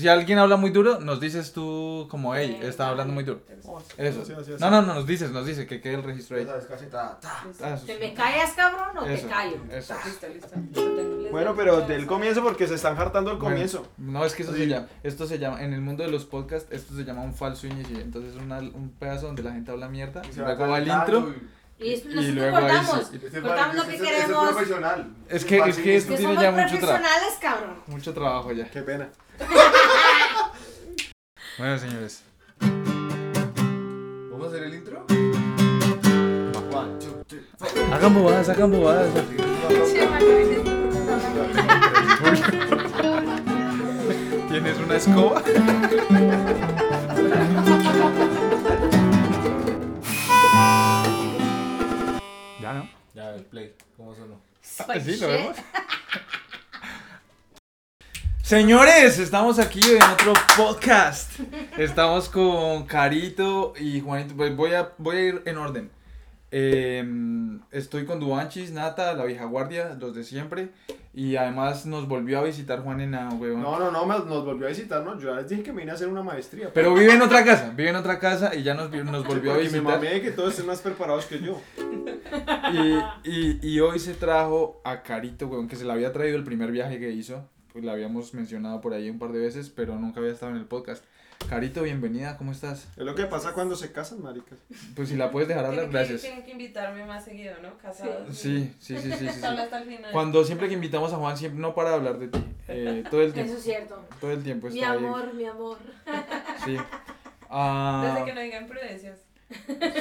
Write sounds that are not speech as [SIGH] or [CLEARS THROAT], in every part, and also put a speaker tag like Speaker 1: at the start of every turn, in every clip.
Speaker 1: si alguien habla muy duro, nos dices tú como, hey, está hablando muy duro. Eso. No, no, no, nos dices, nos dice que quede el registro ahí. Ah,
Speaker 2: ¿Te
Speaker 1: sí.
Speaker 2: me callas, cabrón, o te callo?
Speaker 1: eso.
Speaker 3: Listo, listo.
Speaker 4: Bueno, pero del comienzo porque se están hartando el comienzo.
Speaker 1: no, es que eso
Speaker 4: Sí.
Speaker 1: se llama, esto se llama, en el mundo de los podcasts, esto se llama un falso inicio. Entonces es una- un pedazo donde la gente habla mierda,
Speaker 5: Y se
Speaker 1: luego va el intro.
Speaker 5: Y-
Speaker 2: Y nosotros
Speaker 1: luego ahí
Speaker 2: cortamos.
Speaker 1: sí.
Speaker 5: Es
Speaker 2: Cortamos lo que
Speaker 5: es- este es
Speaker 2: queremos.
Speaker 5: profesional.
Speaker 1: Es que- es que esto
Speaker 2: Que
Speaker 1: tiene ya mucho trabajo.
Speaker 2: profesionales, cabrón.
Speaker 1: Mucho trabajo ya.
Speaker 4: Qué pena. [LAUGHS]
Speaker 1: Bueno, señores.
Speaker 5: ¿Vamos a hacer el intro?
Speaker 1: Hagan bobadas, hagan bobadas. [LAUGHS] ¿Tienes una escoba? [LAUGHS] ya
Speaker 5: el play. ¿Cómo sonó?
Speaker 1: Ah, sí, lo vemos. [LAUGHS] Señores, estamos aquí en otro podcast. Estamos con Carito y Juanito. Pues voy a, voy a ir en orden. Eh, estoy con Duanchis, Nata, la vieja guardia, los de siempre. Y además nos volvió a visitar Juan en huevón.
Speaker 4: No, no, no, me- nos volvió a visitar, ¿no? Yo ya les dije que me vine a hacer una maestría.
Speaker 1: Pero vive en otra casa, vive en otra casa y ya nos, vi- nos [LAUGHS] volvió a
Speaker 4: Porque me
Speaker 1: visitar.
Speaker 4: mamé de que todos estén más preparados que yo.
Speaker 1: Y, y, y hoy se trajo a Carito, weón, que se le había traído el primer viaje que hizo. Pues la habíamos mencionado por ahí un par de veces, pero nunca había estado en el podcast. Carito, bienvenida, ¿cómo estás?
Speaker 4: Es lo que pasa cuando se casan, maricas.
Speaker 1: Pues si la puedes dejar hablar,
Speaker 3: que,
Speaker 1: gracias.
Speaker 3: tienen que invitarme más seguido, ¿no? Casados.
Speaker 1: Sí, sí, sí, sí, sí, sí.
Speaker 3: Solo hasta el final.
Speaker 1: Cuando siempre que invitamos a Juan, siempre no para de hablar de ti. Eh, todo el tiempo.
Speaker 2: Eso es cierto.
Speaker 1: Todo el tiempo
Speaker 2: Mi
Speaker 1: está ahí.
Speaker 2: amor, mi amor.
Speaker 1: Sí. [LAUGHS] Ah,
Speaker 3: Desde que no digan prudencias.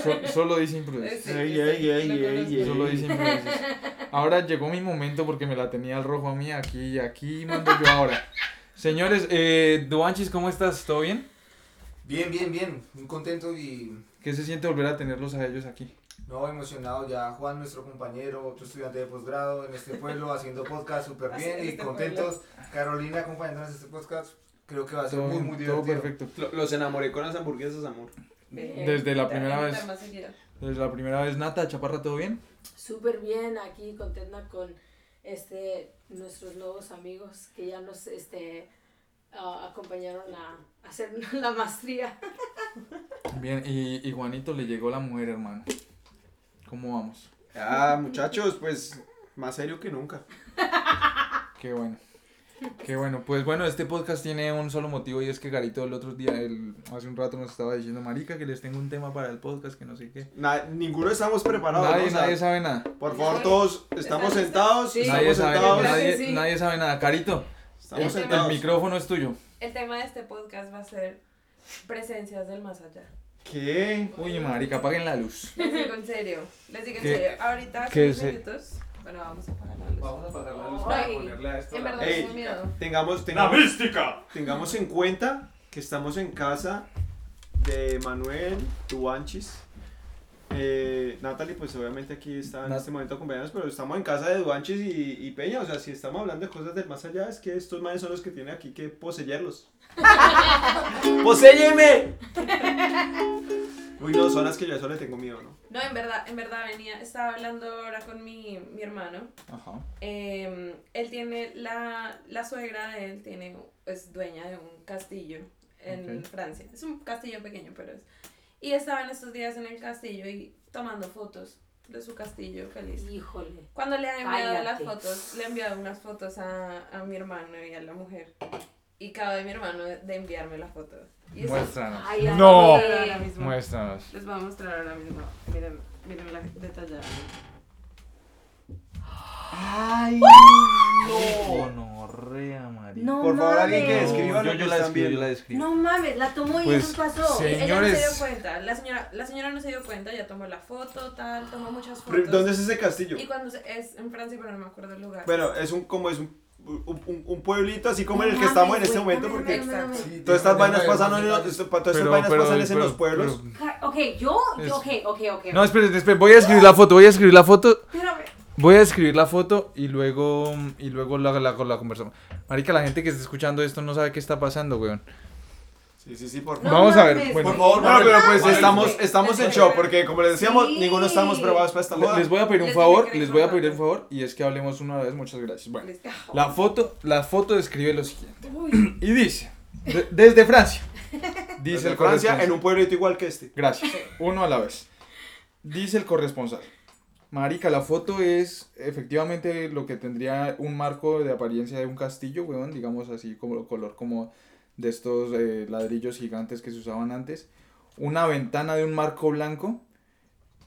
Speaker 1: So- solo dice imprudencia.
Speaker 3: Sí,
Speaker 4: Ey, ey, ey.
Speaker 1: Solo dice imprudencias. Ahora llegó mi momento porque me la tenía al rojo a mí. Aquí, aquí mando yo ahora. Señores, eh, Duanchis, ¿cómo estás? ¿Todo bien?
Speaker 5: Bien, bien, bien. Muy contento y
Speaker 1: ¿Qué se siente volver a tenerlos a ellos aquí?
Speaker 5: no emocionado. Ya Juan, nuestro compañero, otro estudiante de posgrado en este pueblo, haciendo podcast súper bien y
Speaker 3: este
Speaker 5: contentos. Carolina acompañándonos en este podcast. Creo que va a ser
Speaker 1: Todo,
Speaker 5: muy, muy
Speaker 1: todo
Speaker 5: divertido.
Speaker 1: perfecto.
Speaker 4: Lo- Los enamoré con las hamburguesas, amor.
Speaker 3: Bien.
Speaker 1: Desde la primera vez. Desde la primera vez, Nata, Chaparra, ¿todo bien?
Speaker 2: Súper bien, aquí contenta con este nuestros nuevos amigos que ya nos este acompañaron a hacer [LAUGHS] la maestría.
Speaker 1: Bien, y, y Juanito le llegó la mujer, hermano. ¿Cómo vamos?
Speaker 4: Ah, muchachos, pues más serio que nunca.
Speaker 1: Qué bueno. Qué bueno. Pues bueno, este podcast tiene un solo motivo y es que Garito el otro día, el, hace un rato nos estaba diciendo, Marica, que les tengo un tema para el podcast, que no sé qué.
Speaker 4: Na- ninguno estamos preparados.
Speaker 1: Nadie,
Speaker 4: ¿no? O sea,
Speaker 1: nadie sabe nada.
Speaker 4: Por favor, todos estamos
Speaker 3: ¿Están
Speaker 4: sentados.
Speaker 3: Sí.
Speaker 1: Nadie
Speaker 4: Estamos
Speaker 1: sabe,
Speaker 4: sentados.
Speaker 3: Nadie-
Speaker 1: nadie,
Speaker 3: sí.
Speaker 1: nadie sabe nada. Carito,
Speaker 4: Estamos
Speaker 3: El-
Speaker 1: micrófono es tuyo.
Speaker 3: El tema de este podcast va a ser presencias del más allá.
Speaker 4: ¿Qué?
Speaker 1: Uy, marica, apaguen la luz.
Speaker 3: Les digo en serio. Les digo en
Speaker 1: ¿Qué-
Speaker 3: serio. Ahorita,
Speaker 1: qué
Speaker 3: 15
Speaker 1: se-
Speaker 3: minutos. Bueno, vamos a apagar la luz.
Speaker 5: Vamos a apagar la luz
Speaker 3: Ay,
Speaker 5: para ponerle a esto.
Speaker 3: En
Speaker 5: la
Speaker 3: verdad
Speaker 4: Ey.
Speaker 3: tengo miedo.
Speaker 4: Tengamos, tengamos, tengamos en cuenta que estamos en casa de Manuel Duanchis. Eh, Natalie, pues obviamente aquí está en
Speaker 1: Nat-
Speaker 4: este momento acompañándonos, pero estamos en casa de Duanchis y, y Peña. O sea, si estamos hablando de cosas del más allá, es que estos manes son los que tienen aquí que poseerlos. [LAUGHS] ¡Poséyeme! Uy, no, son las que yo a eso le tengo miedo, ¿no?
Speaker 3: No, en verdad, en verdad venía, estaba hablando ahora con mi, mi hermano.
Speaker 1: Ajá.
Speaker 3: Eh, él tiene, la, la suegra de él tiene, es dueña de un castillo en
Speaker 1: Ok.
Speaker 3: Francia. Es un castillo pequeño, pero es. Y estaba en estos días en el castillo y tomando fotos de su castillo feliz.
Speaker 2: Híjole.
Speaker 3: Cuando le ha enviado las
Speaker 2: Cállate.
Speaker 3: fotos, le he enviado unas fotos a, a mi hermano y a la mujer. Y acaba de mi hermano de, enviarme la foto. Y eso-
Speaker 1: Muéstranos.
Speaker 2: Ay, ay,
Speaker 1: No.
Speaker 2: ay.
Speaker 3: ahora mismo.
Speaker 1: Muéstranos.
Speaker 3: Les voy a mostrar ahora mismo. Miren, miren la detallada.
Speaker 4: ¡Ay!
Speaker 1: Gonorrea, marica.
Speaker 2: No
Speaker 4: Por favor, alguien que
Speaker 2: mames.
Speaker 4: describa lo
Speaker 1: yo,
Speaker 4: que
Speaker 1: yo la
Speaker 4: están
Speaker 1: describo, yo
Speaker 4: viendo.
Speaker 1: la describo.
Speaker 2: No mames, la tomó y
Speaker 1: Pues,
Speaker 2: eso pasó.
Speaker 1: sí.
Speaker 3: Ella no se
Speaker 1: Señores.
Speaker 3: dio cuenta. La señora, la señora no se dio cuenta. Ya tomó la foto, tal, tomó muchas fotos.
Speaker 4: ¿Dónde es ese castillo?
Speaker 3: Y cuando se- es en Francia, pero no me acuerdo el lugar.
Speaker 4: Bueno, es un como es un, un, un- pueblito así como
Speaker 2: No
Speaker 4: en el que estamos en este momento porque.
Speaker 5: Sí,
Speaker 4: todas estas vainas pasan en los, todas estas vainas pasan en los pueblos.
Speaker 2: Ok, yo, ok, ok, ok.
Speaker 1: No, esperen, esperen, voy a escribir la foto, voy a escribir la foto,
Speaker 2: Espérame.
Speaker 1: voy a escribir la foto y luego y luego la, la, la conversamos. Marica, la gente que está escuchando esto no sabe qué está pasando, weón.
Speaker 4: Sí, sí, sí, por
Speaker 2: No
Speaker 1: Vamos a ver, bueno.
Speaker 5: Por favor,
Speaker 4: Bueno, pero pues estamos, estamos en show porque como les decíamos,
Speaker 2: Sí.
Speaker 4: ninguno estamos preparados para esta joda.
Speaker 1: Les voy a pedir un
Speaker 3: Les
Speaker 1: favor, les voy a pedir un favor y es que hablemos una vez, muchas gracias. Bueno, la foto, la foto describe lo siguiente
Speaker 3: Uy. [CLEARS THROAT]
Speaker 1: y dice, De- desde Francia. [LAUGHS] Dice
Speaker 4: Desde
Speaker 1: el
Speaker 4: Francia,
Speaker 1: corresponsal.
Speaker 4: en un pueblito igual que este.
Speaker 1: Gracias. Uno a la vez. Dice el corresponsal. Marica, la foto es efectivamente lo que tendría un marco de apariencia de un castillo, weón, digamos así, como color como de estos eh, ladrillos gigantes que se usaban antes. Una ventana de un marco blanco.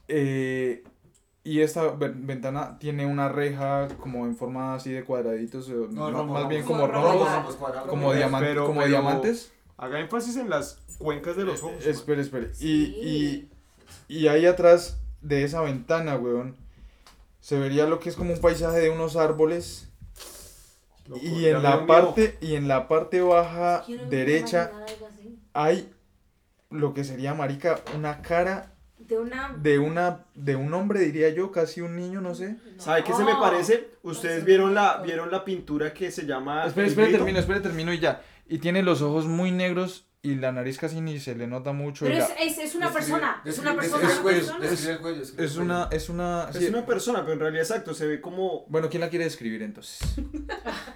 Speaker 1: eh, y esta ve- ventana tiene una reja como en forma así de cuadraditos, eh,
Speaker 5: No,
Speaker 1: no,
Speaker 5: rombo,
Speaker 1: más bien como
Speaker 5: cuadrados.
Speaker 1: como,
Speaker 4: Pero-
Speaker 1: diaman-
Speaker 4: pero-
Speaker 1: como
Speaker 4: pero-
Speaker 1: diamantes.
Speaker 4: Haga énfasis en las cuencas de los ojos.
Speaker 1: Eh, Espere, espere. Y,
Speaker 2: Sí.
Speaker 1: y, y ahí atrás de esa ventana, weón, se vería lo que es como un paisaje de unos árboles.
Speaker 4: Loco,
Speaker 1: Y en la parte, y en la parte baja
Speaker 2: Quiero
Speaker 1: derecha hay lo que sería, marica, una cara
Speaker 2: De una.
Speaker 1: de una, de un hombre, diría yo, casi un niño, no sé.
Speaker 4: ¿Sabe qué se me
Speaker 2: No.
Speaker 4: parece? Ustedes
Speaker 2: se
Speaker 4: vieron la, vieron la pintura que se llama.
Speaker 1: Espere,
Speaker 4: Grito?
Speaker 1: termino, espere, termino y ya. Y tiene los ojos muy negros y la nariz casi ni se le nota mucho.
Speaker 2: Pero
Speaker 1: la-
Speaker 2: es, es, es una persona. Es una persona. una
Speaker 1: es una, es una,
Speaker 4: Es una persona, pero en realidad exacto, se ve como.
Speaker 1: Bueno, ¿quién la quiere describir entonces? [LAUGHS]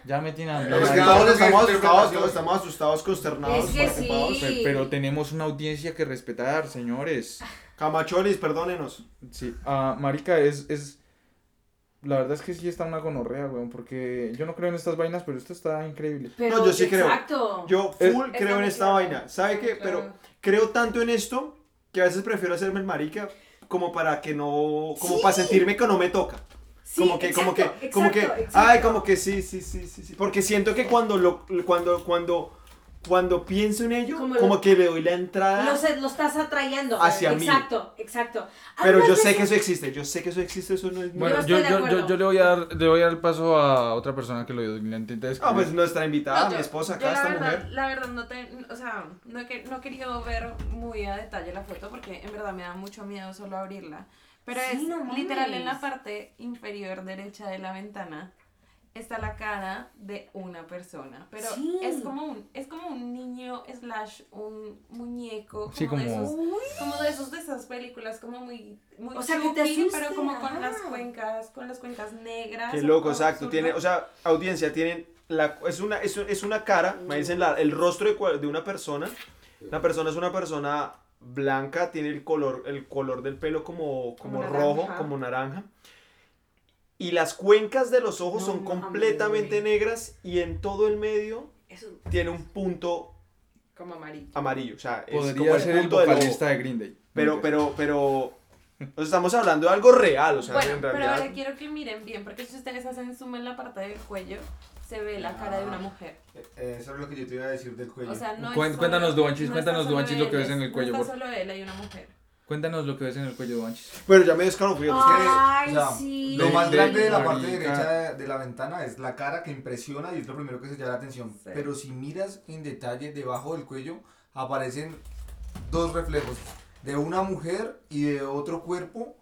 Speaker 1: ya me tiene hambre.
Speaker 5: Es
Speaker 4: Es
Speaker 5: que
Speaker 4: todos estamos
Speaker 5: es
Speaker 4: asustados, todos estamos asustados, consternados,
Speaker 2: Es que
Speaker 4: preocupados.
Speaker 2: sí.
Speaker 1: Pe- Pero tenemos una audiencia que respetar, señores.
Speaker 4: Camacholis, perdónenos.
Speaker 1: Sí, ah, marica, es, es... La verdad es que sí está una gonorrea, weón, porque yo no creo en estas vainas, pero esto está increíble.
Speaker 2: Pero,
Speaker 4: No, yo sí creo.
Speaker 2: Exacto.
Speaker 4: Yo
Speaker 1: Es-
Speaker 4: full
Speaker 3: Está
Speaker 4: creo en esta
Speaker 3: claro.
Speaker 4: vaina. ¿Sabe qué?
Speaker 3: Claro.
Speaker 4: Pero creo tanto en esto que a veces prefiero hacerme el marica como para que no. como
Speaker 2: Sí.
Speaker 4: para sentirme que no me toca.
Speaker 2: Sí,
Speaker 4: como que, como que,
Speaker 2: exacto,
Speaker 4: como que,
Speaker 2: exacto,
Speaker 4: ay,
Speaker 2: exacto.
Speaker 4: como que sí, sí, sí, sí, sí. Porque siento que cuando lo, cuando, cuando, cuando pienso en ello,
Speaker 2: Como
Speaker 4: como,
Speaker 2: lo-
Speaker 4: que le doy la entrada.
Speaker 2: Lo, lo estás atrayendo.
Speaker 4: Hacia mí.
Speaker 2: Exacto, exacto.
Speaker 4: pero yo sé que eso existe, yo sé que eso existe, eso no es.
Speaker 1: Bueno, yo, yo, yo, yo le voy a dar, le voy a dar el paso a otra persona que lo le intente describir.
Speaker 4: Ah, pues nuestra invitada,
Speaker 3: No,
Speaker 4: mi esposa acá, esta
Speaker 3: verdad,
Speaker 4: mujer.
Speaker 3: La verdad, no, te, o sea, no, he, no he querido ver muy a detalle la foto porque en verdad me da mucho miedo solo abrirla. Pero
Speaker 2: Sí,
Speaker 3: es
Speaker 2: no
Speaker 3: literal en la parte inferior derecha de la ventana está la cara de una persona. Pero
Speaker 2: Sí.
Speaker 3: es como un, es como un niño slash un muñeco.
Speaker 1: Sí,
Speaker 3: de
Speaker 1: como-
Speaker 3: esos-
Speaker 2: Uy,
Speaker 3: como de esos de esas películas como muy muy
Speaker 2: O sea, que te
Speaker 3: pero como con las cuencas con las cuencas negras
Speaker 4: Qué loco, exacto. Tiene, o sea, audiencia, tienen la, es una, es, es una cara, me dicen la- el rostro de, de una persona. La persona es una persona blanca, tiene el color, el color del pelo como, como,
Speaker 3: Como
Speaker 4: rojo, como naranja. Y las cuencas de los ojos
Speaker 2: No
Speaker 4: son completamente negras y en todo el medio
Speaker 2: eso.
Speaker 4: tiene un punto
Speaker 3: como amarillo
Speaker 4: amarillo. O sea, es como
Speaker 1: Podría
Speaker 4: el
Speaker 1: ser el
Speaker 4: punto ojo.
Speaker 1: vocalista de Green Day.
Speaker 4: Pero, pero, pero, o sea, estamos hablando de algo real, o sea,
Speaker 3: bueno,
Speaker 4: en
Speaker 3: pero
Speaker 4: realidad.
Speaker 3: ahora quiero que miren bien, porque si ustedes hacen zoom en la parte del cuello, se ve la cara de una mujer.
Speaker 5: Eh, Eso es lo que yo te iba a decir del cuello.
Speaker 3: O sea, no solo-
Speaker 1: cuéntanos, Duanchis,
Speaker 3: no
Speaker 1: cuéntanos, Duanchis, lo que ves en el cuello,
Speaker 3: No
Speaker 1: por
Speaker 3: está solo él, hay una mujer.
Speaker 1: Cuéntanos lo que ves en el cuello de Banchis.
Speaker 4: Bueno, ya me descalofrío.
Speaker 2: Ay,
Speaker 5: o sea,
Speaker 2: sí.
Speaker 5: Lo más
Speaker 1: de-
Speaker 5: grande de la parte derecha de, de la ventana es la cara que impresiona y es lo primero que se llama la atención.
Speaker 3: Sí.
Speaker 5: Pero si miras en detalle debajo del cuello, aparecen dos reflejos, de una mujer y de otro cuerpo.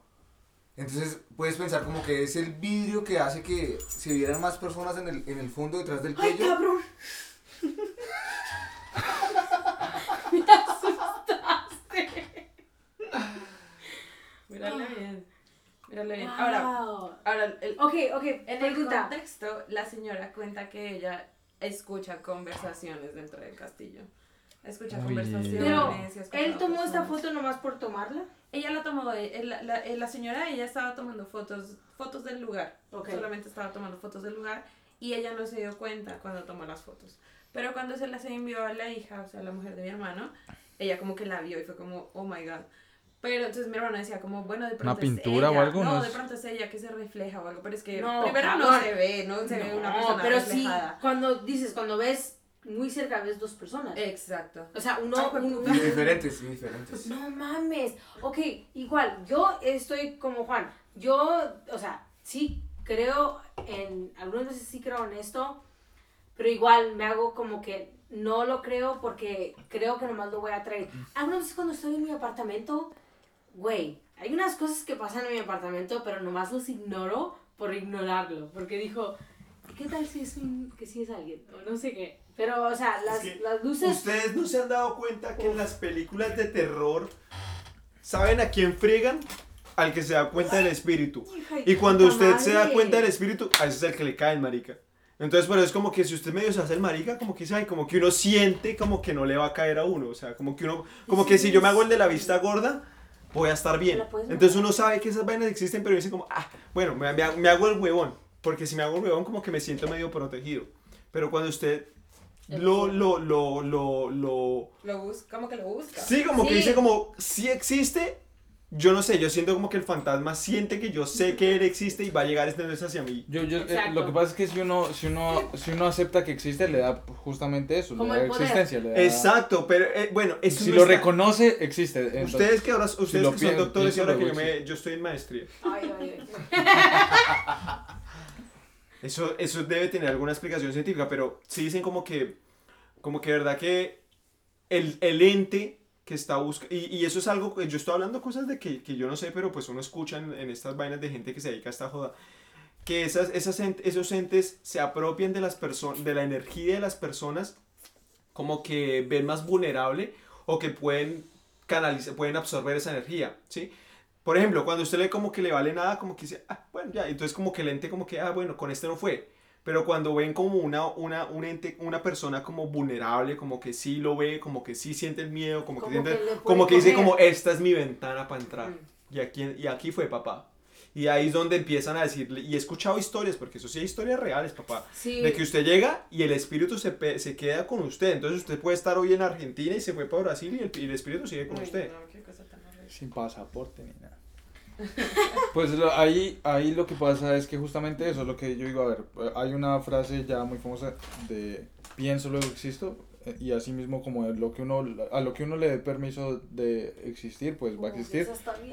Speaker 5: Entonces puedes pensar como que es el vidrio que hace que se vieran más personas en el, en el fondo detrás del
Speaker 2: Ay,
Speaker 5: cuello.
Speaker 2: cabrón. [LAUGHS]
Speaker 3: Mírale bien. Mírale bien. Ahora,
Speaker 2: Wow.
Speaker 3: ahora el,
Speaker 2: Ok, ok,
Speaker 3: en el contexto, la señora cuenta que ella escucha conversaciones dentro del castillo. Escucha
Speaker 1: Uy.
Speaker 3: conversaciones.
Speaker 2: Pero,
Speaker 3: escucha
Speaker 2: ¿él tomó esta foto nomás por tomarla?
Speaker 3: Ella la tomó, de- la, la- la señora, ella estaba tomando fotos, fotos del lugar.
Speaker 2: Ok.
Speaker 3: Solamente estaba tomando fotos del lugar y ella no se dio cuenta cuando tomó las fotos. Pero cuando se las envió a la hija, o sea, la mujer de mi hermano, ella como que la vio y fue como, oh my god. Pero entonces mi hermano decía como, bueno, de pronto
Speaker 1: pintura
Speaker 3: es
Speaker 1: o
Speaker 3: ella.
Speaker 1: algo?
Speaker 3: No,
Speaker 1: No
Speaker 3: de pronto es ella que se refleja o algo. Pero es que
Speaker 2: No,
Speaker 3: primero no se ve, no se ve una
Speaker 2: No,
Speaker 3: persona
Speaker 2: pero
Speaker 3: reflejada.
Speaker 2: sí, cuando dices, cuando ves muy cerca, ves dos personas.
Speaker 3: Exacto.
Speaker 2: O sea, uno,
Speaker 3: Ay, pues,
Speaker 2: un-
Speaker 3: puta.
Speaker 5: Y diferentes, y diferentes.
Speaker 2: No mames. Ok, igual, yo estoy como Juan. Yo, o sea, sí creo en, algunas veces sí creo en esto, pero igual me hago como que no lo creo porque creo que nomás lo voy a traer. Algunas veces cuando estoy en mi apartamento, güey, hay unas cosas que pasan en mi apartamento, pero nomás los ignoro por ignorarlo, porque dijo, ¿qué tal si es un, que sí es alguien? O no sé qué. Pero, o sea, las,
Speaker 4: que
Speaker 2: las luces...
Speaker 4: ¿Ustedes no se han dado cuenta que en las películas de terror saben a quién friegan? Al que se da cuenta del espíritu. Y cuando usted se da cuenta del espíritu, a ese es el que le cae, marica. Entonces, pero es como que si usted medio se hace el marica, como que, ay, como que uno siente como que no le va a caer a uno. O sea, como que uno, como que si yo me hago el de la vista gorda, voy a estar bien. Entonces uno sabe que esas vainas existen, pero dice como, ah, bueno, me, me hago el huevón. Porque si me hago el huevón, como que me siento medio protegido. Pero cuando usted lo, lo, lo, lo, lo,
Speaker 3: Lo busca, como que lo busca.
Speaker 4: Sí, como que
Speaker 2: Sí.
Speaker 4: dice como, si existe, yo no sé, yo siento como que el fantasma siente que yo sé que él existe y va a llegar entonces hacia mí.
Speaker 1: Yo, yo, eh, lo que pasa es que si uno, si uno, si uno acepta que existe, le da justamente eso,
Speaker 2: Como
Speaker 1: le da
Speaker 2: el poder.
Speaker 1: existencia, le da...
Speaker 4: Exacto, pero eh, bueno, eso
Speaker 1: Si
Speaker 4: no
Speaker 1: lo
Speaker 4: está-
Speaker 1: reconoce, existe. entonces-
Speaker 4: Ustedes que ahora, ustedes que son doctores y ahora que yo, me, yo estoy en maestría,
Speaker 2: Ay, ay, ay. [LAUGHS]
Speaker 4: eso, eso debe tener alguna explicación científica, pero sí dicen como que, como que verdad que el, el ente que está buscando, y, y eso es algo, que yo estoy hablando cosas de que, que yo no sé, pero pues uno escucha en, en estas vainas de gente que se dedica a esta joda, que esas, esas ent- esos entes se apropian de, las de la energía de las personas como que ven más vulnerable o que pueden canalizar, pueden absorber esa energía, ¿sí? Por ejemplo, cuando usted le como que le vale nada, como que dice, ah, bueno, ya, entonces como que el ente como que, ah, bueno, con este no fue. Pero cuando ven como una, una, un ente, una persona como vulnerable, como que sí lo ve, como que sí siente el miedo, como,
Speaker 2: Como
Speaker 4: que, siente,
Speaker 2: que
Speaker 4: como que dice como, esta es mi ventana para entrar.
Speaker 2: Mm.
Speaker 4: Y aquí, y aquí fue papá. Y ahí es donde empiezan a decirle, y he escuchado historias, porque eso sí hay historias reales, papá,
Speaker 2: Sí.
Speaker 4: de que usted llega y el espíritu se, pe- se queda con usted. Entonces usted puede estar hoy en Argentina y se fue para Brasil y el, y el espíritu sigue con
Speaker 3: Uy,
Speaker 4: usted.
Speaker 3: no,
Speaker 1: Sin pasaporte ni nada. [LAUGHS] Pues lo- ahí, ahí lo que pasa es que justamente eso es lo que yo digo, a ver, hay una frase ya muy famosa de pienso luego existo eh, y así mismo como lo que uno a lo que uno le dé permiso de existir, pues va a existir.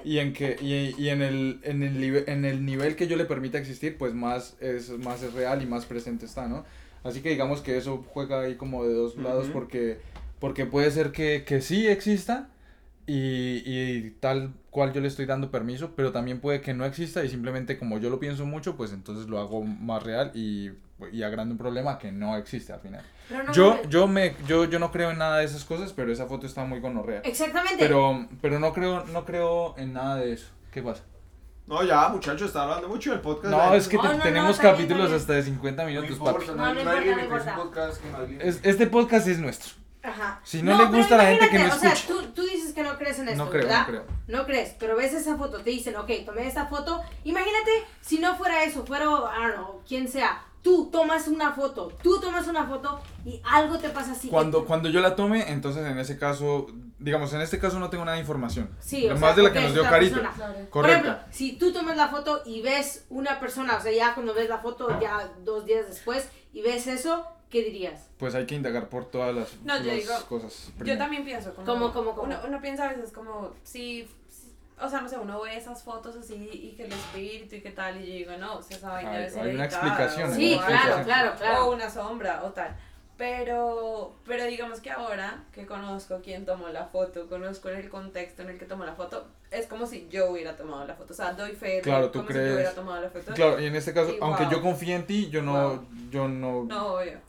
Speaker 1: Y en que y, y en el en el nivel en el nivel que yo le permita existir, pues más es más es real y más presente está, ¿no? Así que digamos que eso juega ahí como de dos lados
Speaker 4: Ujú.
Speaker 1: porque porque puede ser que, que sí exista y, y tal cual yo le estoy dando permiso, pero también puede que no exista y simplemente como yo lo pienso mucho, pues entonces lo hago más real y, y agrando un problema que no existe al final.
Speaker 2: No
Speaker 1: Yo,
Speaker 2: mames.
Speaker 1: yo, me, yo, yo no creo en nada de esas cosas, pero esa foto está muy gonorrea.
Speaker 2: Exactamente.
Speaker 1: Pero, pero no creo, no creo en nada de eso. ¿Qué pasa?
Speaker 4: No, ya, muchachos, está hablando mucho del podcast.
Speaker 1: No, es que
Speaker 2: No,
Speaker 1: te-
Speaker 2: no, no,
Speaker 1: tenemos
Speaker 2: bien,
Speaker 1: capítulos
Speaker 2: bien.
Speaker 1: hasta de 50
Speaker 5: No
Speaker 1: minutos,
Speaker 2: No, no
Speaker 5: no,
Speaker 2: no
Speaker 5: no
Speaker 1: este podcast es nuestro.
Speaker 2: Ajá.
Speaker 1: Si no le gusta a la gente que no escuche.
Speaker 2: O sea, tú, tú dices que no crees en esto,
Speaker 1: No creo,
Speaker 2: ¿verdad?
Speaker 1: no creo.
Speaker 2: No crees, pero ves esa foto, te dicen, ok, tomé esta foto. Imagínate si no fuera eso, fuera, I don't know, quien sea. Tú tomas una foto, tú tomas una foto y algo te pasa así.
Speaker 1: Cuando, cuando yo la tome, entonces en ese caso, digamos, en este caso no tengo nada de información.
Speaker 2: Sí, o
Speaker 1: Más
Speaker 2: sea,
Speaker 1: de la que nos dio Carito.
Speaker 2: persona.
Speaker 3: Claro.
Speaker 2: Por
Speaker 1: Correcto.
Speaker 2: ejemplo, si tú tomas la foto y ves una persona, o sea, ya cuando ves la foto, ya dos días después, y ves eso, ¿qué dirías?
Speaker 1: Pues hay que indagar por todas las,
Speaker 3: No, yo
Speaker 1: las
Speaker 3: digo,
Speaker 1: cosas.
Speaker 3: Yo
Speaker 1: primero.
Speaker 3: también pienso como...
Speaker 2: ¿Cómo, cómo, cómo?
Speaker 3: Uno, uno piensa a veces como, si, si- o sea, no sé, uno ve esas fotos así y que el espíritu y qué tal, y yo digo, no, o sea, esa vaina
Speaker 1: Hay-
Speaker 3: debe ser
Speaker 1: hay una explicación,
Speaker 2: Sí, claro, claro, claro.
Speaker 3: O una sombra o tal. Pero, pero digamos que ahora que conozco quién tomó la foto, conozco el contexto en el que tomó la foto, es como si yo hubiera tomado la foto. O sea, doy fe de
Speaker 1: Claro, tú
Speaker 3: como si
Speaker 1: crees-
Speaker 3: yo hubiera tomado la foto.
Speaker 1: Claro, y en este caso,
Speaker 3: Sí,
Speaker 1: aunque
Speaker 3: wow.
Speaker 1: yo confíe en ti, yo no,
Speaker 3: Wow.
Speaker 1: yo no,
Speaker 3: No, obvio.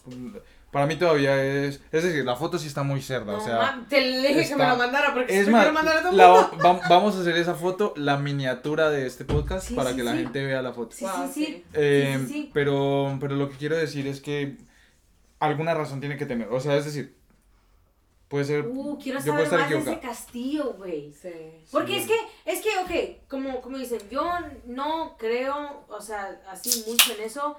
Speaker 1: para mí todavía es, es decir, la foto sí está muy cerda,
Speaker 2: No,
Speaker 1: o sea,
Speaker 2: mam, te le dije que
Speaker 1: está-
Speaker 2: me lo mandara porque
Speaker 1: es
Speaker 2: se
Speaker 1: más,
Speaker 2: mandar a todo el
Speaker 1: la- va- vamos a hacer esa foto, la miniatura de este podcast,
Speaker 2: Sí,
Speaker 1: para
Speaker 2: sí,
Speaker 1: que la
Speaker 2: sí.
Speaker 1: gente vea la foto.
Speaker 2: Sí,
Speaker 3: Wow,
Speaker 2: sí, sí.
Speaker 1: Eh,
Speaker 2: sí, sí.
Speaker 1: Pero, pero lo que quiero decir es que alguna razón tiene que tener, o sea, es decir, puede ser,
Speaker 2: Uh, quiero
Speaker 1: yo puedo
Speaker 2: saber
Speaker 1: estar
Speaker 2: más de ese castillo, güey.
Speaker 3: Sí.
Speaker 2: Porque
Speaker 1: Sí.
Speaker 2: es que, es que, ok, como, como dicen, yo no creo, o sea, así mucho en eso,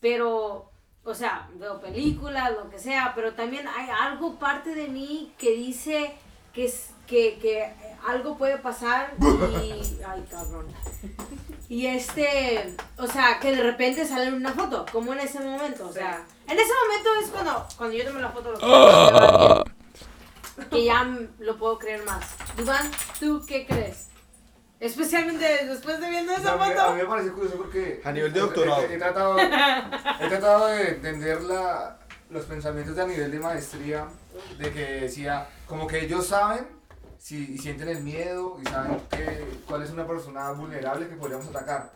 Speaker 2: pero, o sea, veo películas, lo que sea, pero también hay algo parte de mí que dice que, es- que, que algo puede pasar y, ay, cabrón. [LAUGHS] Y este, o sea, que de repente sale una foto, como en ese momento, o sea, en ese momento es cuando, cuando yo tomé la foto, lo que- que ya lo puedo creer más. Dubán, ¿tú qué crees? Especialmente después de viendo esa
Speaker 5: a, mí, a
Speaker 2: foto.
Speaker 5: mí me parece curioso porque
Speaker 4: A nivel de
Speaker 5: he-
Speaker 4: doctorado.
Speaker 5: He, he tratado, he tratado de entender la, los pensamientos de a nivel de maestría, de que decía, como que ellos saben si sienten el miedo y saben que, cuál es una persona vulnerable que podríamos atacar.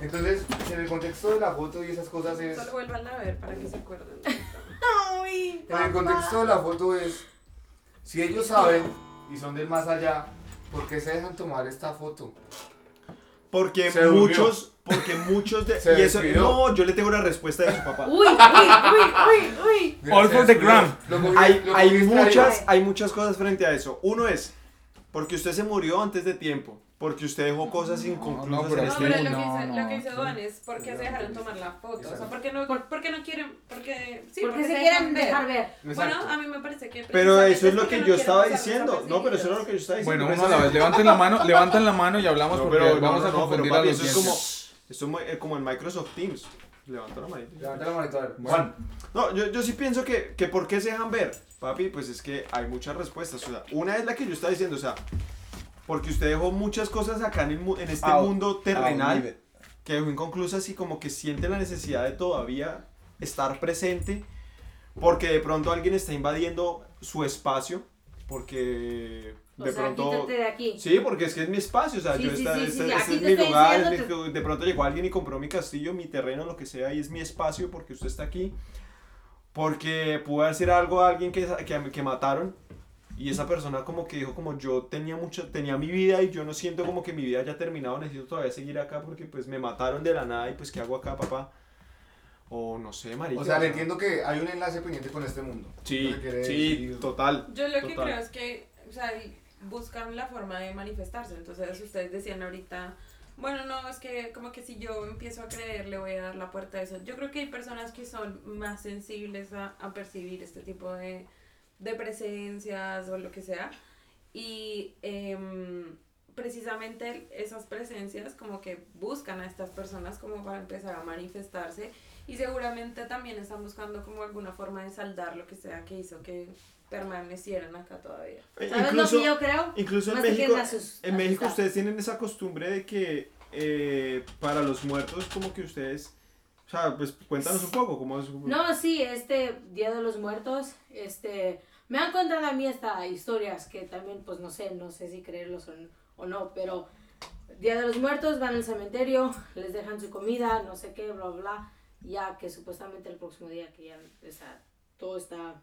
Speaker 5: Entonces, en el contexto de la foto y esas cosas es...
Speaker 3: Solo vuelvan a ver para que se acuerden. [LAUGHS]
Speaker 2: Ay,
Speaker 5: En el contexto de la foto es, si ellos saben y son del más allá, ¿por qué se dejan tomar esta foto?
Speaker 4: Porque
Speaker 5: Se durmió.
Speaker 4: muchos, porque muchos de... [LAUGHS]
Speaker 5: Se
Speaker 4: y eso,
Speaker 5: despidió.
Speaker 4: no, yo le tengo una respuesta de su papá.
Speaker 2: Uy, uy, uy, uy, uy.
Speaker 1: All for the gram.
Speaker 4: Hay, hay muchas, hay muchas cosas frente a eso. Uno es, porque usted se murió antes de tiempo, porque usted dejó cosas inconclusas
Speaker 1: no, pero
Speaker 4: en
Speaker 1: es
Speaker 4: este
Speaker 3: pero lo que
Speaker 1: no,
Speaker 3: hizo,
Speaker 1: no,
Speaker 3: lo que hizo. Duan es porque se dejaron tomar la foto. O sea, porque no, porque no quieren, porque sí,
Speaker 2: Porque se
Speaker 3: dejan
Speaker 2: quieren
Speaker 3: ver.
Speaker 2: dejar ver.
Speaker 3: Bueno, a mí me parece que.
Speaker 4: Pero eso es lo
Speaker 3: porque
Speaker 4: que
Speaker 3: no
Speaker 4: yo estaba diciendo. No, pero eso era lo que yo estaba diciendo.
Speaker 1: Bueno, uno a la vez. Levanten la mano, levanten la mano y hablamos
Speaker 4: No,
Speaker 1: porque
Speaker 4: pero
Speaker 1: vamos
Speaker 4: no,
Speaker 1: a
Speaker 4: no, pero
Speaker 1: confundir a los
Speaker 4: eso es como, eso es eh, como en Microsoft Teams. Levanta la manita.
Speaker 5: Levanta la manito a ver. Juan.
Speaker 4: No, yo, yo sí pienso que, que ¿por qué se dejan ver? Papi, pues es que hay muchas respuestas. O sea, una es la que yo estaba diciendo, o sea, porque usted dejó muchas cosas acá en, el mu- en este
Speaker 1: Out.
Speaker 4: mundo terrenal que dejó inconclusas y como que siente la necesidad de todavía estar presente porque de pronto alguien está invadiendo su espacio porque
Speaker 2: O
Speaker 4: de
Speaker 2: sea,
Speaker 4: pronto...
Speaker 2: quítate de aquí.
Speaker 4: Sí, porque es que es mi espacio, o sea,
Speaker 2: Sí,
Speaker 4: yo
Speaker 2: sí,
Speaker 4: esta-
Speaker 2: sí,
Speaker 4: esta-
Speaker 2: sí,
Speaker 4: este
Speaker 2: aquí
Speaker 4: es mi lugar,
Speaker 2: diciendo
Speaker 4: es mi- de pronto llegó alguien y compró mi castillo, mi terreno, lo que sea, y es mi espacio porque usted está aquí, porque pudo hacer algo a alguien que, que, que mataron, y esa persona como que dijo como yo tenía mucho, tenía mi vida y yo no siento como que mi vida haya terminado, necesito todavía seguir acá porque pues me mataron de la nada y pues ¿qué hago acá, papá? O no sé, marica.
Speaker 5: O sea, le entiendo que hay un enlace pendiente con este mundo.
Speaker 4: Sí,
Speaker 5: que
Speaker 4: sí,
Speaker 5: decir.
Speaker 4: total.
Speaker 3: Yo lo que
Speaker 4: Total.
Speaker 3: creo es que, o sea, y buscan la forma de manifestarse. Entonces, ustedes decían ahorita, bueno, no, es que como que si yo empiezo a creer, le voy a dar la puerta a eso. Yo creo que hay personas que son más sensibles a, a percibir este tipo de, de presencias o lo que sea. Y em, precisamente esas presencias como que buscan a estas personas como para empezar a manifestarse y seguramente también están buscando como alguna forma de saldar lo que sea que hizo que permanecieran acá todavía.
Speaker 4: Eh,
Speaker 2: ¿Sabes lo que yo creo?
Speaker 4: Incluso en México,
Speaker 2: asus-
Speaker 4: en México ustedes tienen esa costumbre de que eh, para los muertos como que ustedes, o sea, pues cuéntanos un poco cómo es.
Speaker 2: No, sí, este Día de los Muertos, este, me han contado a mí hasta historias que también, pues no sé, no sé si creerlos o, o no, pero Día de los Muertos van al cementerio, les dejan su comida, no sé qué, bla, bla, bla, ya que supuestamente el próximo día que ya está, todo está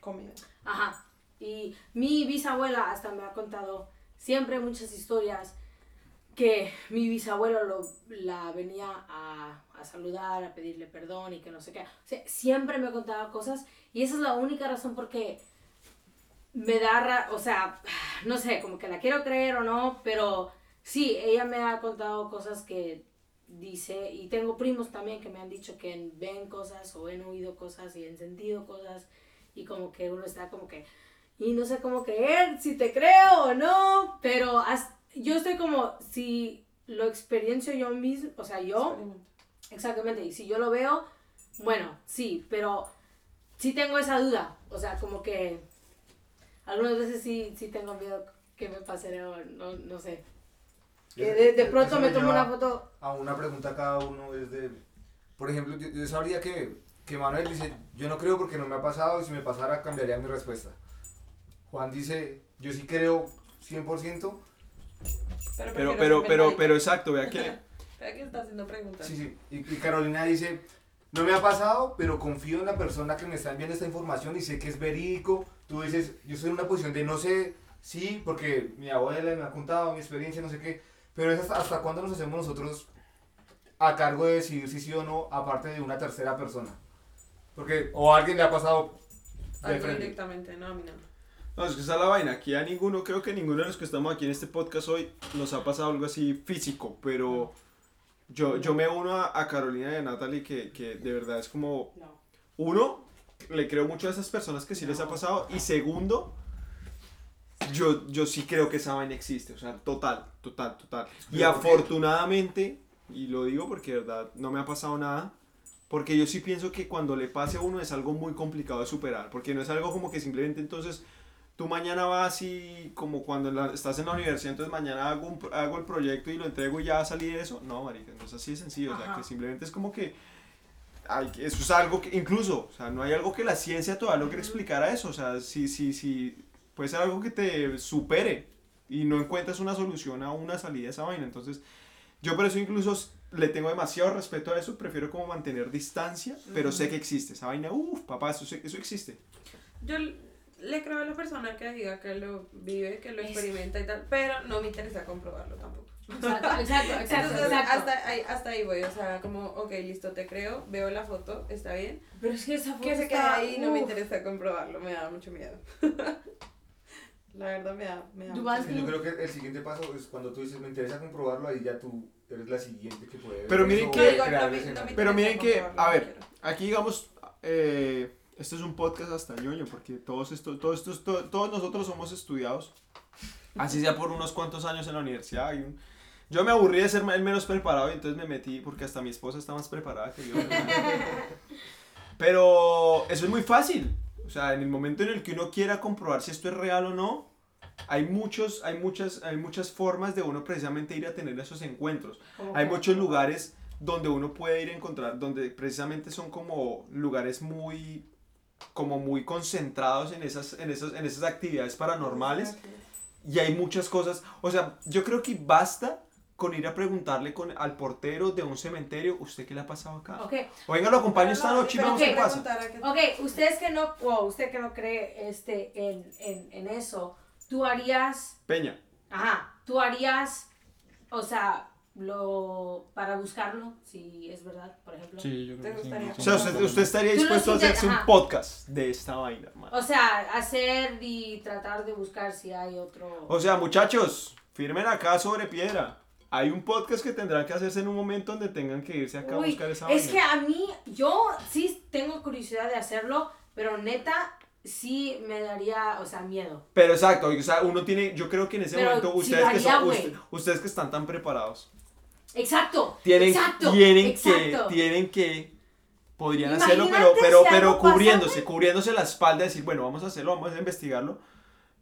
Speaker 3: Comida.
Speaker 2: Ajá. Y mi bisabuela hasta me ha contado siempre muchas historias que mi bisabuelo lo, la venía a, a saludar, a pedirle perdón y que no sé qué. O sea, siempre me contaba cosas y esa es la única razón por qué me da, ra- o sea, no sé, como que la quiero creer o no, pero sí, ella me ha contado cosas que dice y tengo primos también que me han dicho que ven cosas o han oído cosas y han sentido cosas y como que uno está como que y no sé cómo creer si te creo o no pero as- yo estoy como si lo experiencio yo mismo o sea yo exactamente y si yo lo veo bueno sí pero sí tengo esa duda o sea como que algunas veces sí sí tengo miedo que me pase o no, no sé. Que de, de pronto me tomo
Speaker 5: lleva
Speaker 2: una foto.
Speaker 5: A una pregunta a cada uno desde... Por ejemplo, yo, yo sabría que, que Manuel dice, yo no creo porque no me ha pasado y si me pasara cambiaría mi respuesta. Juan dice, yo sí creo 100%.
Speaker 4: Pero, pero, pero, pero exacto, vea [LAUGHS] que...
Speaker 3: Vea que está haciendo preguntas.
Speaker 5: Sí, sí. Y, y Carolina dice, no me ha pasado, pero confío en la persona que me está enviando esta información y sé que es verídico. Tú dices, yo estoy en una posición de no sé, sí, porque mi abuela me ha contado mi experiencia, no sé qué. Pero es hasta, hasta cuándo nos hacemos nosotros a cargo de decidir si sí o no, aparte de una tercera persona. Porque, o a alguien le ha pasado de frente.
Speaker 3: directamente, no, a mí no.
Speaker 4: No, es que esa es la vaina. Aquí a ninguno, creo que ninguno de los que estamos aquí en este podcast hoy nos ha pasado algo así físico, pero yo, yo me uno a, a Carolina y a Natalie que, que de verdad es como,
Speaker 2: no
Speaker 4: uno, le creo mucho a esas personas que sí les ha pasado, y segundo, yo, yo sí creo que esa vaina existe, o sea, total, total, total. Y afortunadamente, y lo digo porque de verdad no me ha pasado nada, porque yo sí pienso que cuando le pase a uno es algo muy complicado de superar, porque no es algo como que simplemente entonces tú mañana vas y como cuando la- estás en la universidad, entonces mañana hago, un hago el proyecto y lo entrego y ya salí de eso. No, marica, no es así de sencillo, o sea,
Speaker 2: Ajá.
Speaker 4: que simplemente es como que hay eso es algo que incluso, o sea, no hay algo que la ciencia todavía logre explicar a eso, o sea, si, si, si puede ser algo que te supere y no encuentras una solución a una salida de esa vaina, entonces yo por eso incluso le tengo demasiado respeto a eso, prefiero como mantener distancia, pero sé que existe esa vaina, uff, papá, eso, eso existe.
Speaker 3: Yo le creo a la persona que diga que lo vive, que lo experimenta y tal, pero no me interesa comprobarlo tampoco.
Speaker 2: Exacto, [LAUGHS] exacto, exacto,
Speaker 3: Entonces,
Speaker 2: exacto.
Speaker 3: hasta ahí, hasta ahí voy, o sea, como, ok, listo, te creo, veo la foto, está bien.
Speaker 2: Pero es que esa foto
Speaker 3: Que se quede
Speaker 2: está-
Speaker 3: ahí, no me
Speaker 2: uf.
Speaker 3: interesa comprobarlo, me da mucho miedo. [LAUGHS] La verdad me da, me da mucho.
Speaker 5: Yo creo que el siguiente paso es cuando tú dices, me interesa comprobarlo, ahí ya tú eres la siguiente que puede ver
Speaker 4: Pero miren
Speaker 5: eso,
Speaker 4: que-
Speaker 5: o
Speaker 3: No, igual,
Speaker 5: crear
Speaker 3: no
Speaker 5: el
Speaker 3: me-
Speaker 5: escenario.
Speaker 3: no me
Speaker 4: Pero miren que, a ver,
Speaker 3: quiero.
Speaker 4: aquí digamos, eh, este es un podcast hasta ñoño, porque todos estos, todos estos, to- todos nosotros somos estudiados, así sea por unos cuantos años en la universidad. y un- yo me aburrí de ser el menos preparado y entonces me metí, porque hasta mi esposa está más preparada que yo. [LAUGHS] Pero eso es muy fácil. O sea, en el momento en el que uno quiera comprobar si esto es real o no, hay, muchos, hay, muchas, hay muchas formas de uno precisamente ir a tener esos encuentros. Hay muchos lugares donde uno puede ir a encontrar, donde precisamente son como lugares muy, como muy concentrados en esas, en esas, en esas actividades paranormales. Y hay muchas cosas, o sea, yo creo que basta con ir a preguntarle con, al portero de un cementerio, ¿usted qué le ha pasado acá?
Speaker 2: Ok,
Speaker 4: Oiga, lo acompaño esta
Speaker 3: no,
Speaker 4: noche y
Speaker 3: pero
Speaker 4: vemos
Speaker 2: ok,
Speaker 4: qué pasa.
Speaker 3: a
Speaker 2: ok, ustedes que no, wow, usted que no cree este, en, en, en eso, tú harías,
Speaker 4: Peña,
Speaker 2: ajá, tú harías, o sea, lo, para buscarlo, si es verdad, por ejemplo.
Speaker 1: Sí, yo
Speaker 3: ¿Te
Speaker 1: creo que sí.
Speaker 3: gustaría?
Speaker 4: o sea, usted, usted estaría dispuesto a hacerse un
Speaker 2: ajá.
Speaker 4: podcast de esta vaina, hermano.
Speaker 2: O sea, hacer y tratar de buscar si hay otro...
Speaker 4: O sea, muchachos, firmen acá sobre piedra. Hay un podcast que tendrán que hacerse en un momento donde tengan que irse acá a buscar esa
Speaker 2: es
Speaker 4: vaina.
Speaker 2: que a mí, yo sí tengo curiosidad de hacerlo, pero neta, sí me daría, o sea, miedo.
Speaker 4: Pero exacto, o sea, uno tiene, yo creo que en ese
Speaker 2: Pero
Speaker 4: momento
Speaker 2: sí
Speaker 4: ustedes, que son, usted- ustedes que están tan preparados,
Speaker 2: Exacto.
Speaker 4: tienen,
Speaker 2: exacto,
Speaker 4: tienen
Speaker 2: exacto.
Speaker 4: que, tienen que, podrían
Speaker 2: Imagínate
Speaker 4: hacerlo, pero, pero,
Speaker 2: si
Speaker 4: pero cubriéndose, cubriéndose la espalda, decir, bueno, vamos a hacerlo, vamos a investigarlo,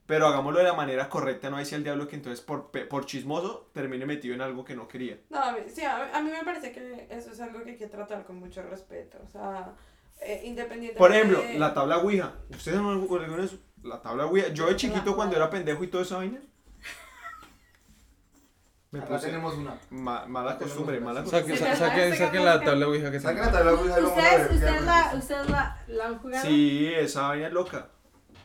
Speaker 4: pero hagámoslo de la manera correcta, no hay si el diablo que entonces por, pe- por chismoso termine metido en algo que no quería.
Speaker 3: No, a mí, sí, a, mí- a mí me parece que eso es algo que hay que tratar con mucho respeto. O sea, eh, independientemente.
Speaker 4: Por ejemplo,
Speaker 3: de-
Speaker 4: la tabla Ouija. ¿Ustedes no alguna vez- La tabla Ouija. Yo de chiquito
Speaker 3: La-
Speaker 4: cuando
Speaker 3: la-
Speaker 4: era pendejo y toda esa vaina. [LAUGHS] Me puse
Speaker 5: tenemos una.
Speaker 4: ma- mala costumbre, mala.
Speaker 1: Saquen,
Speaker 4: costumbre.
Speaker 1: sa- saquen, saquen la tabla Ouija que
Speaker 5: Saquen la tabla Ouija
Speaker 2: ¿Ustedes, la. ¿Ustedes la, la han jugado?
Speaker 4: Sí, esa vaina es loca.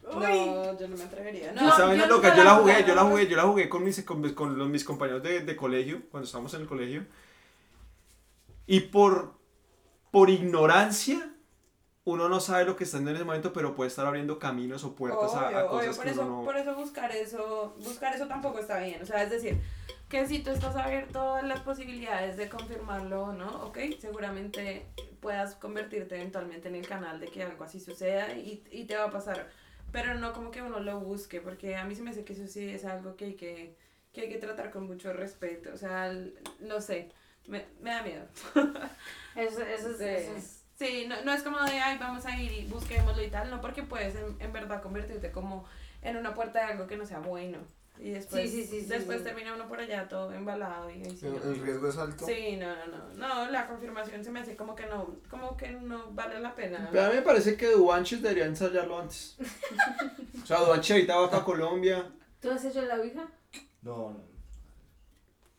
Speaker 3: No, yo no me atrevería. No,
Speaker 2: Yo-
Speaker 4: esa vaina loca. Yo
Speaker 2: la
Speaker 4: jugué,
Speaker 2: jugué,
Speaker 4: yo la jugué, yo la jugué con mis, con, mis- con los, mis compañeros de, de colegio, cuando estábamos en el colegio. Y por, por ignorancia, uno no sabe lo que está en ese momento, pero puede estar abriendo caminos o puertas a- a, cosas
Speaker 3: obvio, por
Speaker 4: que
Speaker 3: eso,
Speaker 4: uno no...
Speaker 3: por eso buscar eso, buscar eso tampoco está bien. O sea, es decir, que si tú estás abierto a las posibilidades de confirmarlo o no, ok, seguramente puedas convertirte eventualmente en el canal de que algo así suceda y, y te va a pasar. Pero no como que uno lo busque, porque a mí se me hace que eso sí es algo que hay que, que, hay que tratar con mucho respeto. O sea, no sé, me, me da miedo. [LAUGHS]
Speaker 2: Eso, eso, es-
Speaker 3: Sí.
Speaker 2: eso es-
Speaker 3: Sí, no, no es como de, ay, vamos a ir y busquémoslo y tal, no, porque puedes en, en verdad convertirte como en una puerta de algo que no sea bueno. Y después,
Speaker 2: Sí, sí, sí, sí,
Speaker 3: después
Speaker 2: sí.
Speaker 3: termina uno por allá todo embalado y ahí sí,
Speaker 5: El, riesgo es alto.
Speaker 3: Sí, no, no, no, no, la confirmación se me hace como que no, como que no vale la pena.
Speaker 4: Pero a mí me parece que Duanches debería ensayarlo antes. [LAUGHS] o sea, Duanches ahorita va para Colombia.
Speaker 2: ¿Tú has hecho la Ouija?
Speaker 5: No, no.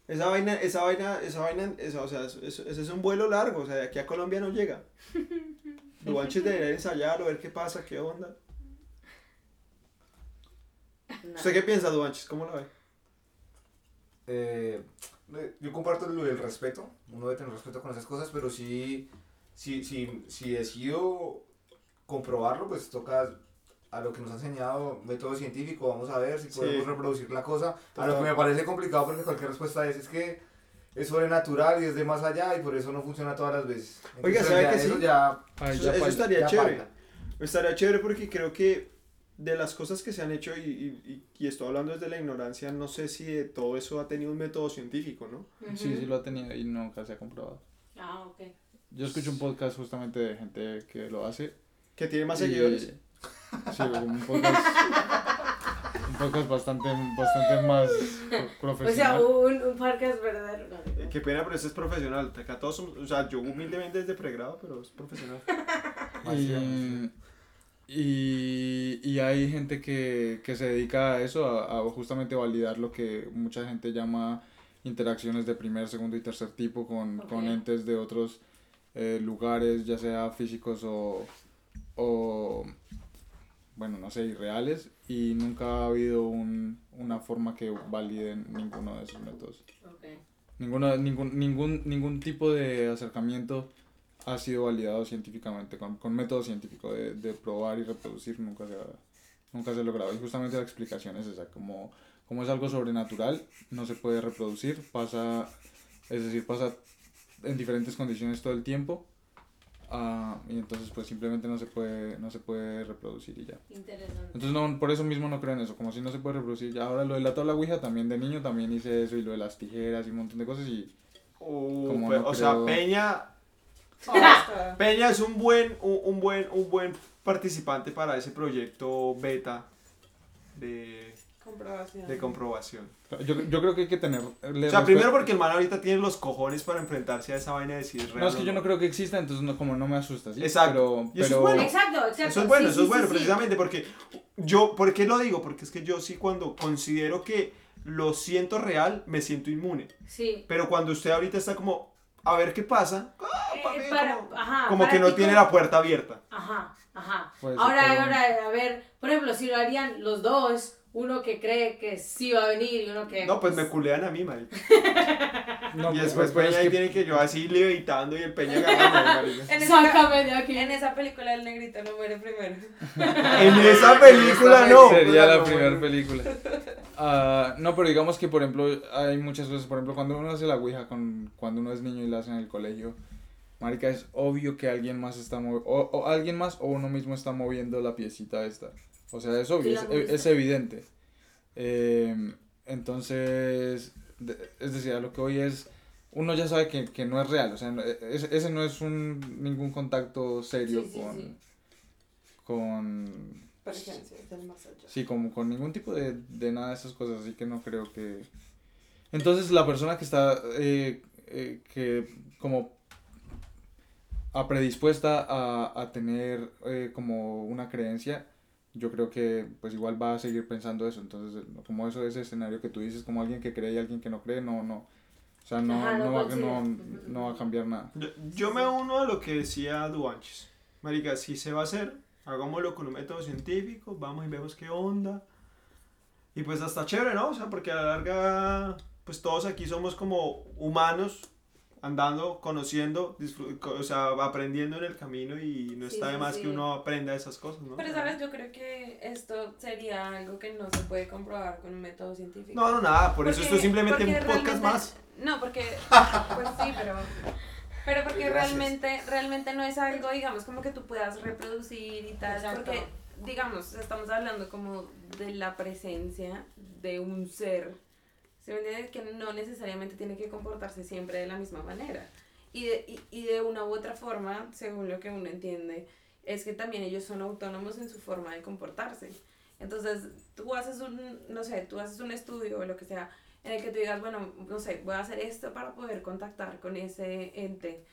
Speaker 4: Esa vaina, esa vaina, esa vaina, esa, o sea, eso- eso- ese es un vuelo largo, o sea, de aquí a Colombia no llega. [LAUGHS] [LAUGHS] Duanches debería ensayarlo, ver qué pasa, qué onda.
Speaker 3: No.
Speaker 4: ¿Usted qué piensa, Duanches? ¿Cómo lo ve?
Speaker 5: Eh, yo comparto lo del respeto, uno debe tener respeto con esas cosas, pero sí, sí, sí, si decido comprobarlo, pues toca a lo que nos ha enseñado método científico, vamos a ver si
Speaker 4: Sí.
Speaker 5: podemos reproducir la cosa. A lo
Speaker 4: Total.
Speaker 5: que me parece complicado porque cualquier respuesta es, es que es sobrenatural y es de más allá y por eso no funciona todas las veces.
Speaker 4: Oiga,
Speaker 5: Entonces,
Speaker 4: ¿sabe
Speaker 5: ya
Speaker 4: que
Speaker 5: eso
Speaker 4: sí?
Speaker 5: ya,
Speaker 1: Ay,
Speaker 4: Eso,
Speaker 1: ya
Speaker 4: eso estaría
Speaker 5: ya
Speaker 4: chévere.
Speaker 5: falta.
Speaker 4: Estaría chévere porque creo que de las cosas que se han hecho, y, y, y- y estoy hablando desde la ignorancia, no sé si de todo eso ha tenido un método científico, ¿no?
Speaker 1: Sí, sí lo ha tenido y nunca se ha comprobado.
Speaker 2: Ah, ok.
Speaker 1: Yo escucho un podcast justamente de gente que lo hace.
Speaker 4: Que tiene más
Speaker 1: y-
Speaker 4: seguidores. [LAUGHS]
Speaker 1: Sí, un podcast, un podcast bastante, bastante más pro-
Speaker 2: O sea,
Speaker 1: profesional.
Speaker 2: un, un podcast verdadero. no, no.
Speaker 4: Eh, Qué pena, pero eso es profesional. Acá todos somos, o sea, yo humildemente desde pregrado, pero es profesional.
Speaker 1: Y, y, y hay gente que, que se dedica a eso, a, a justamente validar lo que mucha gente llama interacciones de primer, segundo y tercer tipo con, con entes de otros eh, lugares, ya sea físicos o, o bueno, no sé, irreales y nunca ha habido un, una forma que valide ninguno de esos métodos.
Speaker 2: Ok.
Speaker 1: Ninguno, ningún, ningún, ningún tipo de acercamiento ha sido validado científicamente, con, con método científico de, de probar y reproducir, nunca se, ha, nunca se ha logrado. Y justamente la explicación es esa, como, como es algo sobrenatural, no se puede reproducir, pasa, es decir, pasa en diferentes condiciones todo el tiempo, ah, y entonces pues simplemente no se puede, no se puede reproducir y ya.
Speaker 2: Interesante.
Speaker 1: Entonces no, por eso mismo no creo en eso, como si no se puede reproducir. Ya ahora lo de la tabla Ouija también de niño también hice eso y lo de las tijeras y un montón de cosas y
Speaker 4: Uh,
Speaker 1: Como
Speaker 4: pe-
Speaker 1: no
Speaker 4: o sea,
Speaker 1: creo-
Speaker 4: Peña,
Speaker 3: Basta. [LAUGHS]
Speaker 4: Peña es un buen, un, un buen, un buen participante para ese proyecto beta de,
Speaker 3: Comprobación.
Speaker 4: de comprobación.
Speaker 1: yo, yo creo que hay que tener...
Speaker 4: O sea, primero porque el man ahorita tiene los cojones para enfrentarse a esa vaina de si es real.
Speaker 1: No, es
Speaker 4: o
Speaker 1: que yo no creo que exista, entonces no, como no me asusta, ¿sí?
Speaker 4: Exacto.
Speaker 1: Pero,
Speaker 4: Y eso es bueno.
Speaker 2: Exacto, exacto.
Speaker 4: Eso es bueno,
Speaker 2: Sí,
Speaker 4: eso
Speaker 2: sí,
Speaker 4: es bueno,
Speaker 2: sí, sí.
Speaker 4: precisamente porque yo, ¿por qué lo digo? Porque es que yo sí cuando considero que lo siento real, me siento inmune.
Speaker 2: Sí.
Speaker 4: Pero cuando usted ahorita está como, a ver qué pasa, ah,
Speaker 2: Eh, para-
Speaker 4: como,
Speaker 2: ajá,
Speaker 4: como
Speaker 2: para
Speaker 4: que no
Speaker 2: ti
Speaker 4: tiene
Speaker 2: como-
Speaker 4: la puerta abierta.
Speaker 2: Ajá, ajá. Ahora,
Speaker 1: pero-
Speaker 2: ahora, a ver, por ejemplo, si lo harían los dos, uno que cree que sí va a venir y uno que...
Speaker 4: No, pues me culean a mí, marica. [LAUGHS]
Speaker 1: no,
Speaker 4: y después
Speaker 1: pues,
Speaker 4: Peña
Speaker 1: es
Speaker 4: ahí
Speaker 1: que-
Speaker 4: tiene que yo así levitando y el Peña [LAUGHS]
Speaker 3: esa,
Speaker 2: Sácame de aquí.
Speaker 3: en esa película el negrito no muere primero. [LAUGHS]
Speaker 4: En esa película no.
Speaker 1: Sería la
Speaker 4: No,
Speaker 1: primera película. Ah, no, pero digamos que, por ejemplo, hay muchas cosas. Por ejemplo, cuando uno hace la Ouija, con, cuando uno es niño y la hace en el colegio, marica, es obvio que alguien más está moviendo, o, o alguien más o uno mismo está moviendo la piecita esta. O sea, es obvio,
Speaker 2: Sí,
Speaker 1: es, es evidente. Eh, entonces, es decir, a lo que hoy es, uno ya sabe que, que no es real. O sea, no- ese, ese no es un, ningún contacto serio
Speaker 2: Sí, sí,
Speaker 1: con...
Speaker 2: sí.
Speaker 1: con
Speaker 3: Presencias del más allá.
Speaker 1: Sí, como con ningún tipo de, de nada de esas cosas, así que no creo que... Entonces la persona que está, eh, eh, que como a predispuesta a, a tener eh, como una creencia, yo creo que pues igual va a seguir pensando eso, entonces eh, como eso ese escenario que tú dices, como alguien que cree y alguien que no cree, no, no, o sea, no,
Speaker 2: Ajá, no
Speaker 1: no, va, no, no va a cambiar nada.
Speaker 4: Yo, yo me uno a lo que decía Duanches. Marica, si se va a hacer, hagámoslo con un método científico, vamos y vemos qué onda. Y pues hasta chévere, ¿no? O sea, porque a la larga, pues todos aquí somos como humanos, andando, conociendo, o sea, aprendiendo en el camino y no
Speaker 2: Sí,
Speaker 4: está de más
Speaker 2: sí.
Speaker 4: que uno aprenda esas cosas, ¿no?
Speaker 3: Pero, ¿sabes? Yo creo que esto sería algo que no se puede comprobar con un método científico.
Speaker 4: No, no, nada, por eso esto es simplemente un podcast más.
Speaker 3: No, porque. [LAUGHS] Pues sí, pero. Pero porque
Speaker 5: Gracias.
Speaker 3: realmente, realmente no es algo, digamos, como que tú puedas reproducir y tal.
Speaker 2: Exacto.
Speaker 3: Porque, digamos, estamos hablando como de la presencia de un ser. ¿Se me entiende? Que no necesariamente tiene que comportarse siempre de la misma manera. Y de, y, y de una u otra forma, según lo que uno entiende, es que también ellos son autónomos en su forma de comportarse. Entonces, tú haces un, no sé, tú haces un estudio o lo que sea, en el que tú digas, bueno, no sé, voy a hacer esto para poder contactar con ese ente.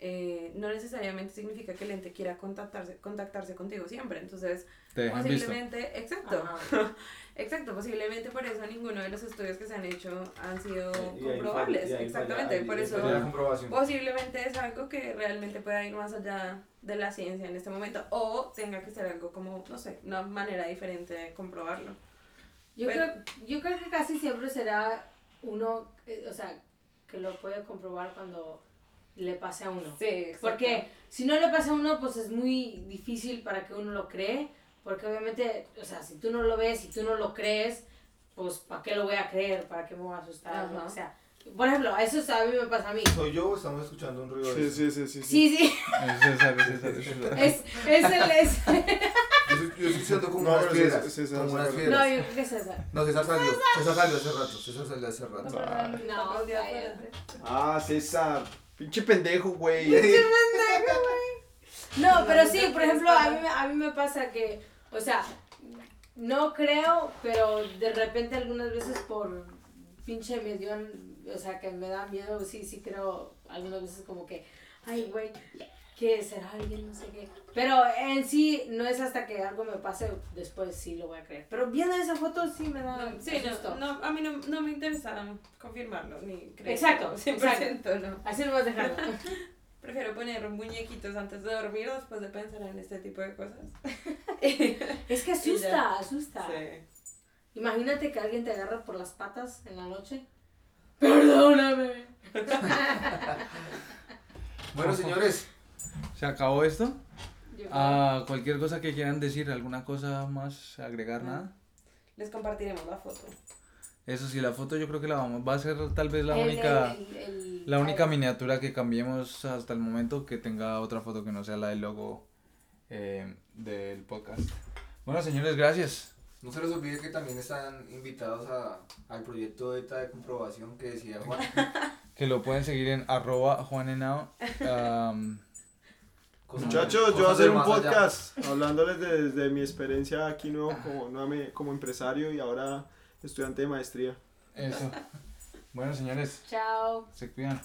Speaker 3: Eh, no necesariamente significa que el ente quiera contactarse, contactarse contigo siempre. Entonces,
Speaker 1: Te dejan visto.
Speaker 3: posiblemente, exacto, [LAUGHS] exacto, posiblemente por eso ninguno de los estudios que se han hecho han sido
Speaker 5: Y
Speaker 3: comprobables.
Speaker 5: falla-
Speaker 3: Exactamente,
Speaker 5: falla-
Speaker 3: por eso posiblemente es algo que realmente pueda ir más allá de la ciencia en este momento o tenga que ser algo como, no sé, una manera diferente de comprobarlo.
Speaker 2: Yo,
Speaker 3: Pero-
Speaker 2: creo, yo creo que casi siempre será uno, eh, o sea, que lo puede comprobar cuando le pase a uno.
Speaker 3: Sí, exacto.
Speaker 2: Porque si no le pasa a uno, pues es muy difícil para que uno lo cree. Porque obviamente, o sea, si tú no lo ves, si tú no lo crees, pues ¿para qué lo voy a creer? ¿Para qué me voy a asustar? O sea, por ejemplo, eso es- a mí me pasa a mí.
Speaker 5: ¿Soy yo estamos escuchando un ruido?
Speaker 4: Sí, sí, sí, sí.
Speaker 2: Sí, sí,
Speaker 1: Es César, es César, César.
Speaker 2: el... Es,
Speaker 5: Yo estoy, yo estoy escuchando como
Speaker 4: No,
Speaker 5: unas piedras.
Speaker 4: César- César
Speaker 5: como unas
Speaker 4: acuerda.
Speaker 2: no,
Speaker 5: piedras.
Speaker 2: yo creo que es César.
Speaker 5: No, César salió. César salió hace rato. César salió hace rato.
Speaker 2: No,
Speaker 3: Estamos de
Speaker 2: cállate.
Speaker 3: Acuerdo.
Speaker 4: Ah, César. Pinche pendejo, [LAUGHS] güey.
Speaker 2: No, pero sí, por ejemplo, a mí, me- a mí me pasa que, o sea, no creo, pero de repente algunas veces por pinche medio, o sea, que me da miedo, sí, sí creo algunas veces como que, ay, güey, que será alguien, no sé qué. Pero en sí, no es hasta que algo me pase, después sí lo voy a creer. Pero viendo esa foto sí me da
Speaker 3: No, sí, no, no, a mí no, no me interesa confirmarlo ni creerlo.
Speaker 2: Exacto, [LAUGHS]
Speaker 3: 100%, no.
Speaker 2: Así lo vas a dejar. [LAUGHS]
Speaker 3: prefiero poner muñequitos antes de dormir o después de pensar en este tipo de cosas. [LAUGHS]
Speaker 2: Es que asusta, asusta.
Speaker 3: Sí.
Speaker 2: Imagínate que alguien te agarra por las patas en la noche. Perdóname.
Speaker 5: Bueno, señores,
Speaker 1: ¿Se acabó esto? Ah, cualquier cosa que quieran decir, alguna cosa más, agregar, nada.
Speaker 3: Les compartiremos la foto.
Speaker 1: Eso sí, la foto yo creo que la vamos, va a ser tal vez la
Speaker 2: El-
Speaker 1: única,
Speaker 2: el- el-
Speaker 1: la única
Speaker 2: el-
Speaker 1: miniatura que cambiemos hasta el momento que tenga otra foto que no sea la del logo eh, del podcast. Bueno, señores, gracias.
Speaker 5: no se les olvide que también están invitados a, al proyecto ETA de comprobación que decía Juan. [LAUGHS]
Speaker 1: Que lo pueden seguir en arroba
Speaker 5: Cosas-
Speaker 4: Muchachos, yo voy a hacer un
Speaker 5: más allá.
Speaker 4: podcast hablándoles de, de mi experiencia aquí nuevo como, como empresario y ahora estudiante de maestría.
Speaker 1: eso. Bueno, señores,
Speaker 2: Chao.
Speaker 1: se cuidan.